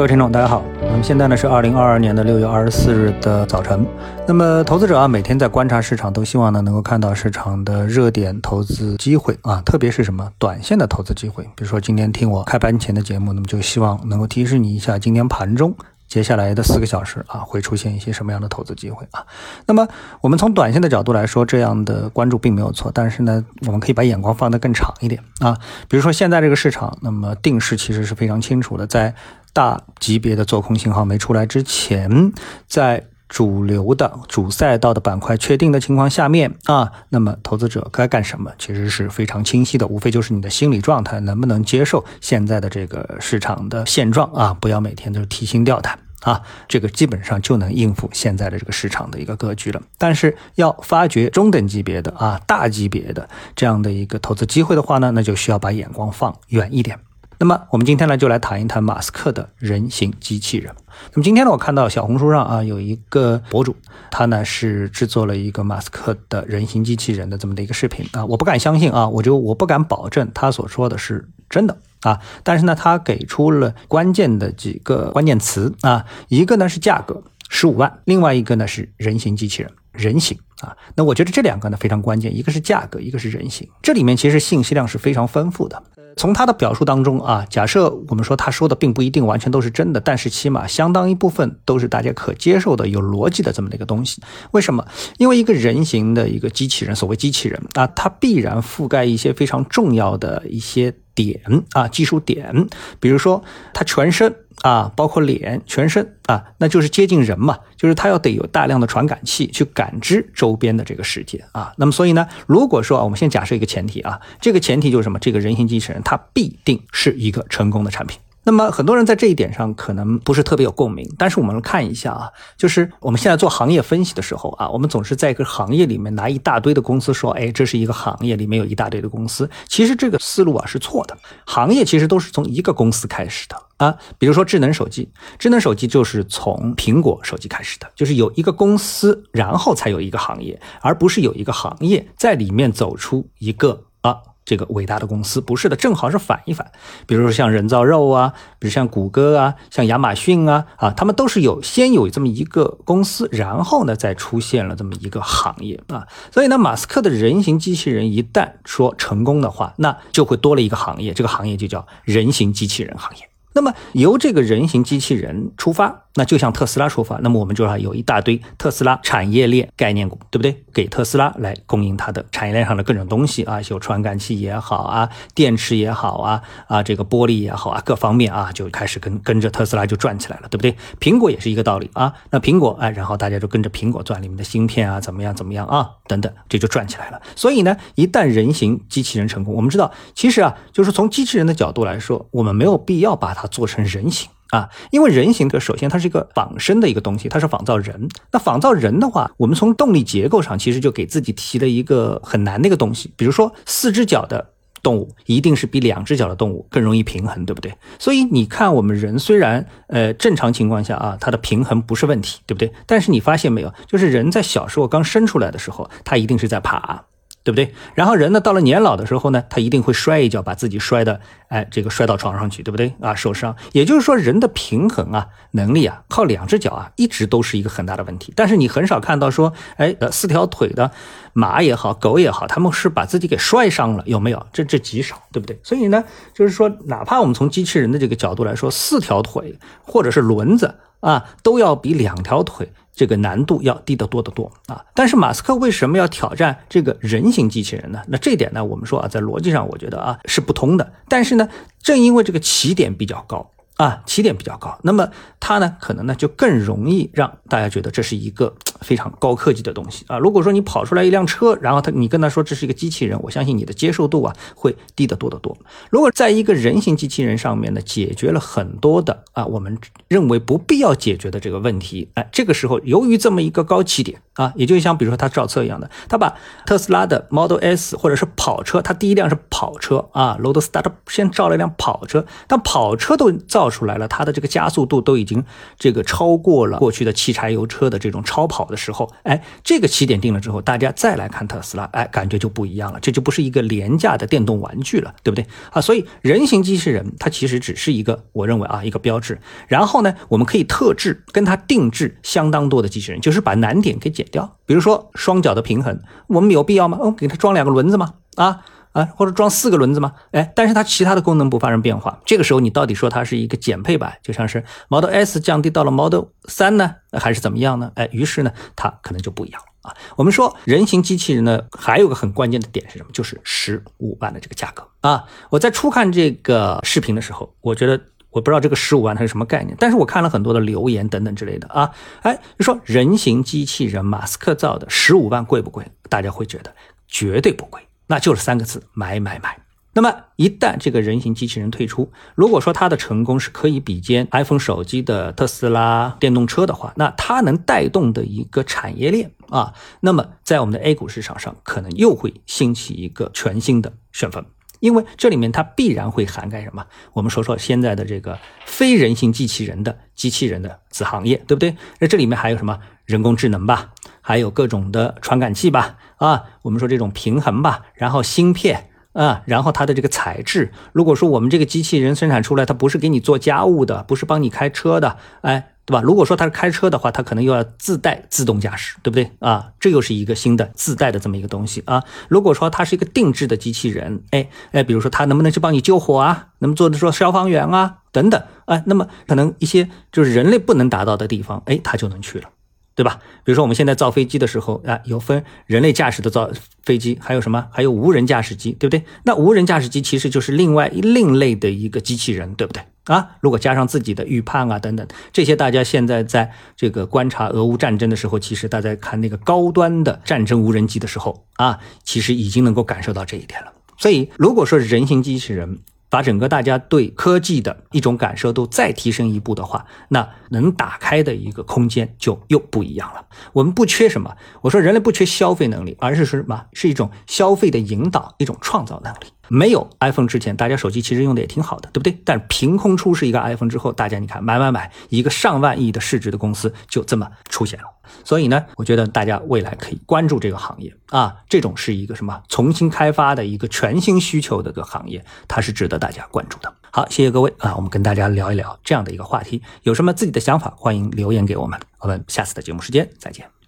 各位听众，大家好。那么现在呢是二零二二年的六月二十四日的早晨。那么投资者啊，每天在观察市场，都希望呢能够看到市场的热点投资机会啊，特别是什么短线的投资机会。比如说今天听我开盘前的节目，那么就希望能够提示你一下，今天盘中。接下来的四个小时啊，会出现一些什么样的投资机会啊？那么我们从短线的角度来说，这样的关注并没有错，但是呢，我们可以把眼光放得更长一点啊。比如说现在这个市场，那么定势其实是非常清楚的，在大级别的做空信号没出来之前，在主流的主赛道的板块确定的情况下面啊，那么投资者该干什么，其实是非常清晰的，无非就是你的心理状态能不能接受现在的这个市场的现状啊，不要每天都是提心吊胆。啊，这个基本上就能应付现在的这个市场的一个格局了。但是要发掘中等级别的啊、大级别的这样的一个投资机会的话呢，那就需要把眼光放远一点。那么我们今天呢，就来谈一谈马斯克的人形机器人。那么今天呢，我看到小红书上啊有一个博主，他呢是制作了一个马斯克的人形机器人的这么的一个视频啊，我不敢相信啊，我就我不敢保证他所说的是真的。啊，但是呢，他给出了关键的几个关键词啊，一个呢是价格十五万，另外一个呢是人形机器人人形啊。那我觉得这两个呢非常关键，一个是价格，一个是人形。这里面其实信息量是非常丰富的。从他的表述当中啊，假设我们说他说的并不一定完全都是真的，但是起码相当一部分都是大家可接受的、有逻辑的这么的一个东西。为什么？因为一个人形的一个机器人，所谓机器人啊，它必然覆盖一些非常重要的一些。点啊，技术点，比如说它全身啊，包括脸，全身啊，那就是接近人嘛，就是它要得有大量的传感器去感知周边的这个世界啊。那么所以呢，如果说啊，我们先假设一个前提啊，这个前提就是什么？这个人形机器人它必定是一个成功的产品。那么很多人在这一点上可能不是特别有共鸣，但是我们看一下啊，就是我们现在做行业分析的时候啊，我们总是在一个行业里面拿一大堆的公司说，哎，这是一个行业里面有一大堆的公司，其实这个思路啊是错的。行业其实都是从一个公司开始的啊，比如说智能手机，智能手机就是从苹果手机开始的，就是有一个公司，然后才有一个行业，而不是有一个行业在里面走出一个啊。这个伟大的公司不是的，正好是反一反。比如说像人造肉啊，比如像谷歌啊，像亚马逊啊，啊，他们都是有先有这么一个公司，然后呢再出现了这么一个行业啊。所以呢，马斯克的人形机器人一旦说成功的话，那就会多了一个行业，这个行业就叫人形机器人行业。那么由这个人形机器人出发。那就像特斯拉说法，那么我们就要有一大堆特斯拉产业链概念股，对不对？给特斯拉来供应它的产业链上的各种东西啊，有传感器也好啊，电池也好啊，啊，这个玻璃也好啊，各方面啊就开始跟跟着特斯拉就转起来了，对不对？苹果也是一个道理啊，那苹果哎，然后大家就跟着苹果转里面的芯片啊，怎么样怎么样啊，等等，这就转起来了。所以呢，一旦人形机器人成功，我们知道，其实啊，就是从机器人的角度来说，我们没有必要把它做成人形。啊，因为人形的首先它是一个仿生的一个东西，它是仿造人。那仿造人的话，我们从动力结构上其实就给自己提了一个很难的一个东西。比如说，四只脚的动物一定是比两只脚的动物更容易平衡，对不对？所以你看，我们人虽然呃正常情况下啊，它的平衡不是问题，对不对？但是你发现没有，就是人在小时候刚生出来的时候，他一定是在爬。对不对？然后人呢，到了年老的时候呢，他一定会摔一跤，把自己摔的，哎，这个摔到床上去，对不对？啊，受伤。也就是说，人的平衡啊，能力啊，靠两只脚啊，一直都是一个很大的问题。但是你很少看到说，哎，呃，四条腿的马也好，狗也好，他们是把自己给摔伤了，有没有？这这极少，对不对？所以呢，就是说，哪怕我们从机器人的这个角度来说，四条腿或者是轮子啊，都要比两条腿。这个难度要低得多得多啊！但是马斯克为什么要挑战这个人形机器人呢？那这点呢，我们说啊，在逻辑上我觉得啊是不通的。但是呢，正因为这个起点比较高。啊，起点比较高，那么它呢，可能呢就更容易让大家觉得这是一个 非常高科技的东西啊。如果说你跑出来一辆车，然后他你跟他说这是一个机器人，我相信你的接受度啊会低得多得多。如果在一个人形机器人上面呢，解决了很多的啊我们认为不必要解决的这个问题，哎，这个时候由于这么一个高起点。啊，也就像比如说他造车一样的，他把特斯拉的 Model S 或者是跑车，他第一辆是跑车啊，Roadster，他先造了一辆跑车，但跑车都造出来了，它的这个加速度都已经这个超过了过去的汽柴油车的这种超跑的时候，哎，这个起点定了之后，大家再来看特斯拉，哎，感觉就不一样了，这就不是一个廉价的电动玩具了，对不对啊？所以人形机器人它其实只是一个，我认为啊，一个标志。然后呢，我们可以特制跟它定制相当多的机器人，就是把难点给减。掉，比如说双脚的平衡，我们有必要吗？哦，给它装两个轮子吗？啊啊，或者装四个轮子吗？哎，但是它其他的功能不发生变化。这个时候你到底说它是一个减配版，就像是 Model S 降低到了 Model 三呢，还是怎么样呢？哎，于是呢，它可能就不一样了啊。我们说人形机器人呢，还有个很关键的点是什么？就是十五万的这个价格啊。我在初看这个视频的时候，我觉得。我不知道这个十五万它是什么概念，但是我看了很多的留言等等之类的啊，哎，就说人形机器人马斯克造的十五万贵不贵？大家会觉得绝对不贵，那就是三个字：买买买。那么一旦这个人形机器人退出，如果说它的成功是可以比肩 iPhone 手机的特斯拉电动车的话，那它能带动的一个产业链啊，那么在我们的 A 股市场上可能又会兴起一个全新的旋风。因为这里面它必然会涵盖什么？我们说说现在的这个非人形机器人的机器人的子行业，对不对？那这里面还有什么人工智能吧，还有各种的传感器吧，啊，我们说这种平衡吧，然后芯片啊，然后它的这个材质。如果说我们这个机器人生产出来，它不是给你做家务的，不是帮你开车的，哎。对吧？如果说它是开车的话，它可能又要自带自动驾驶，对不对啊？这又是一个新的自带的这么一个东西啊。如果说它是一个定制的机器人，哎哎，比如说它能不能去帮你救火啊？能不能做的说消防员啊？等等啊，那么可能一些就是人类不能达到的地方，哎，它就能去了。对吧？比如说我们现在造飞机的时候啊，有分人类驾驶的造飞机，还有什么？还有无人驾驶机，对不对？那无人驾驶机其实就是另外另类的一个机器人，对不对？啊，如果加上自己的预判啊等等这些，大家现在在这个观察俄乌战争的时候，其实大家看那个高端的战争无人机的时候啊，其实已经能够感受到这一点了。所以，如果说人形机器人，把整个大家对科技的一种感受度再提升一步的话，那能打开的一个空间就又不一样了。我们不缺什么，我说人类不缺消费能力，而是什么？是一种消费的引导，一种创造能力。没有 iPhone 之前，大家手机其实用的也挺好的，对不对？但凭空出世一个 iPhone 之后，大家你看买买买，一个上万亿的市值的公司就这么出现了。所以呢，我觉得大家未来可以关注这个行业啊，这种是一个什么重新开发的一个全新需求的个行业，它是值得大家关注的。好，谢谢各位啊，我们跟大家聊一聊这样的一个话题，有什么自己的想法，欢迎留言给我们，我们下次的节目时间再见。